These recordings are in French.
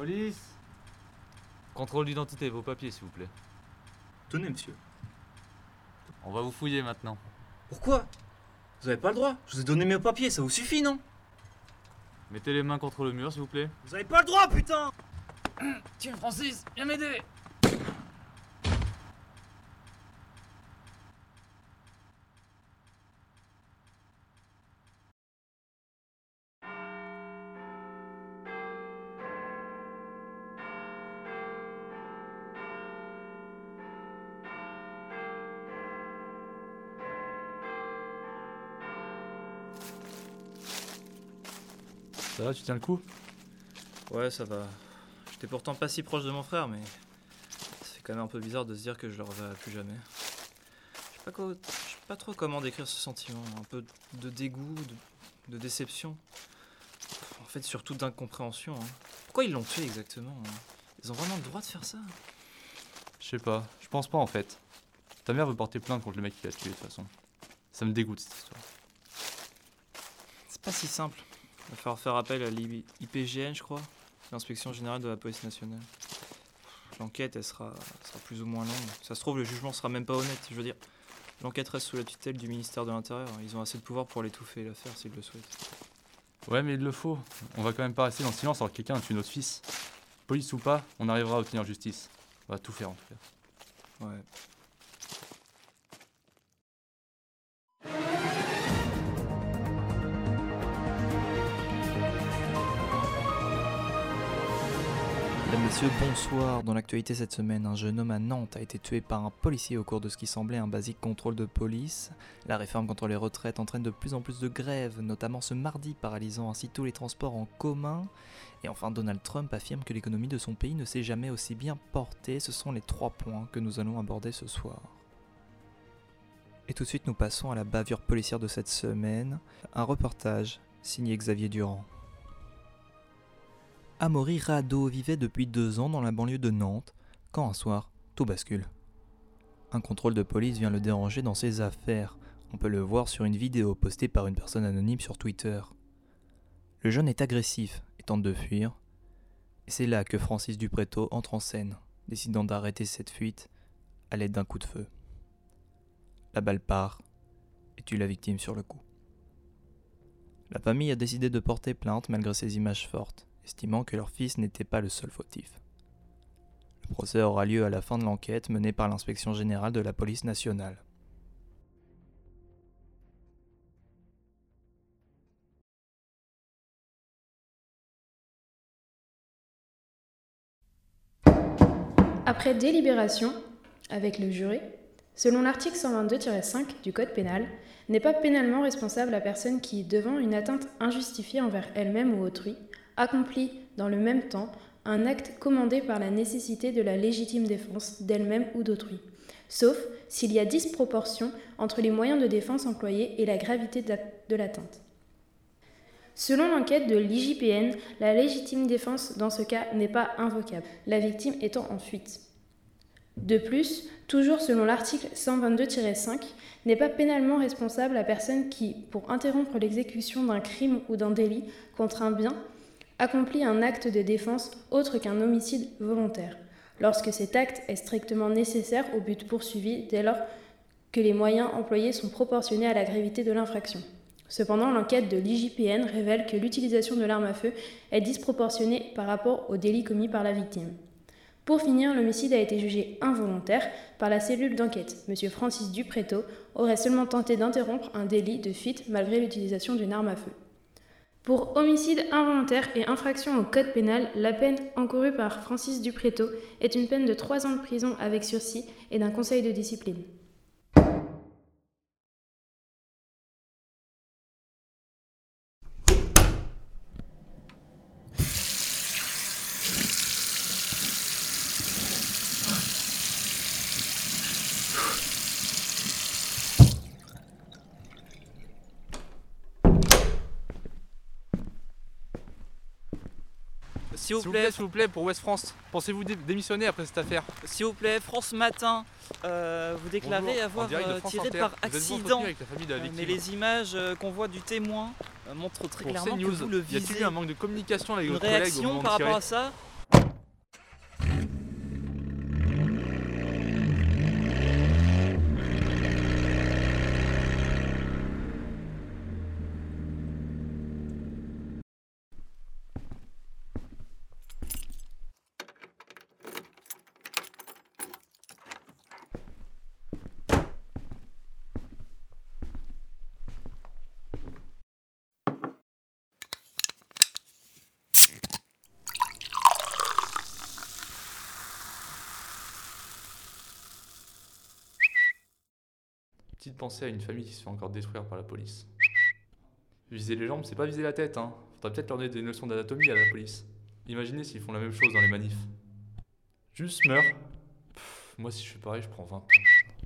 Police Contrôle d'identité, vos papiers, s'il vous plaît. Tenez, monsieur. On va vous fouiller maintenant. Pourquoi? Vous avez pas le droit. Je vous ai donné mes papiers, ça vous suffit, non? Mettez les mains contre le mur, s'il vous plaît. Vous avez pas le droit, putain Tiens, Francis, viens m'aider Ça va, tu tiens le coup? Ouais, ça va. J'étais pourtant pas si proche de mon frère, mais c'est quand même un peu bizarre de se dire que je le reverrai plus jamais. Je sais pas, quoi- je sais pas trop comment décrire ce sentiment. Un peu de dégoût, de, de déception. En fait, surtout d'incompréhension. hein. Pourquoi ils l'ont fait exactement hein? Ils ont vraiment le droit de faire ça? Je sais pas, je pense pas en fait. Ta mère veut porter plainte contre le mec qui l'a tué de toute façon. Ça me dégoûte cette histoire. C'est pas si simple. Il va falloir faire appel à l'IPGN, je crois, l'inspection générale de la police nationale. L'enquête, elle sera, elle sera plus ou moins longue. Ça se trouve, le jugement sera même pas honnête. Je veux dire, l'enquête reste sous la tutelle du ministère de l'Intérieur. Ils ont assez de pouvoir pour l'étouffer, l'affaire, s'ils le souhaitent. Ouais, mais il le faut. On va quand même pas rester dans le silence alors que quelqu'un a tué notre fils. Police ou pas, on arrivera à obtenir justice. On va tout faire en tout cas. Ouais. Mesdames, Messieurs, bonsoir. Dans l'actualité cette semaine, un jeune homme à Nantes a été tué par un policier au cours de ce qui semblait un basique contrôle de police. La réforme contre les retraites entraîne de plus en plus de grèves, notamment ce mardi, paralysant ainsi tous les transports en commun. Et enfin, Donald Trump affirme que l'économie de son pays ne s'est jamais aussi bien portée. Ce sont les trois points que nous allons aborder ce soir. Et tout de suite, nous passons à la bavure policière de cette semaine. Un reportage signé Xavier Durand. Amaury Rado vivait depuis deux ans dans la banlieue de Nantes, quand un soir, tout bascule. Un contrôle de police vient le déranger dans ses affaires. On peut le voir sur une vidéo postée par une personne anonyme sur Twitter. Le jeune est agressif et tente de fuir. C'est là que Francis Dupréto entre en scène, décidant d'arrêter cette fuite à l'aide d'un coup de feu. La balle part et tue la victime sur le coup. La famille a décidé de porter plainte malgré ces images fortes, estimant que leur fils n'était pas le seul fautif. Le procès aura lieu à la fin de l'enquête menée par l'inspection générale de la police nationale. Après délibération avec le jury, selon l'article 122-5 du Code pénal, n'est pas pénalement responsable la personne qui, devant une atteinte injustifiée envers elle-même ou autrui, accomplit dans le même temps un acte commandé par la nécessité de la légitime défense d'elle-même ou d'autrui, sauf s'il y a disproportion entre les moyens de défense employés et la gravité de la- de l'atteinte. Selon l'enquête de l'IJPN, la légitime défense dans ce cas n'est pas invocable, la victime étant en fuite. De plus, toujours selon l'article 122-5, n'est pas pénalement responsable la personne qui, pour interrompre l'exécution d'un crime ou d'un délit contre un bien, accomplit un acte de défense autre qu'un homicide volontaire, lorsque cet acte est strictement nécessaire au but poursuivi dès lors que les moyens employés sont proportionnés à la gravité de l'infraction. Cependant, l'enquête de l'IJPN révèle que l'utilisation de l'arme à feu est disproportionnée par rapport au délit commis par la victime. Pour finir, l'homicide a été jugé involontaire par la cellule d'enquête. Monsieur Francis Dupréto aurait seulement tenté d'interrompre un délit de fuite malgré l'utilisation d'une arme à feu. Pour homicide involontaire et infraction au code pénal, la peine encourue par Francis Dupréto est une peine de 3 ans de prison avec sursis et d'un conseil de discipline. S'il vous plaît, s'il vous plaît, pour West France, pensez-vous dé- démissionner après cette affaire s'il vous plaît, France Matin, euh, vous déclarez Bonjour, avoir de euh, tiré Inter. par accident. avec la Euh, mais les images qu'on voit du témoin montrent très Pour clairement que vous le y a-t-il visez. eu un manque de communication avec Une votre collègue au réaction moment par rapport à ça Petite pensée à une famille qui se fait encore détruire par la police. Viser les jambes, c'est pas viser la tête, hein. Faudrait peut-être leur donner des leçons d'anatomie à la police. Imaginez s'ils font la même chose dans les manifs. Juste meurs. Pff, moi, si je fais pareil, je prends 20 ans.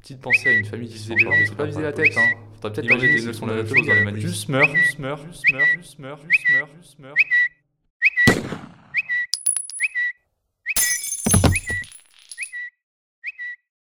Petite pensée à une famille qui se fait encore détruire pas la viser la police. tête, hein. Faudrait peut-être leur donner des leçons la d'anatomie meurs, juste meurs, juste meurs, juste meurs, juste meurs, juste meurs, juste meurs.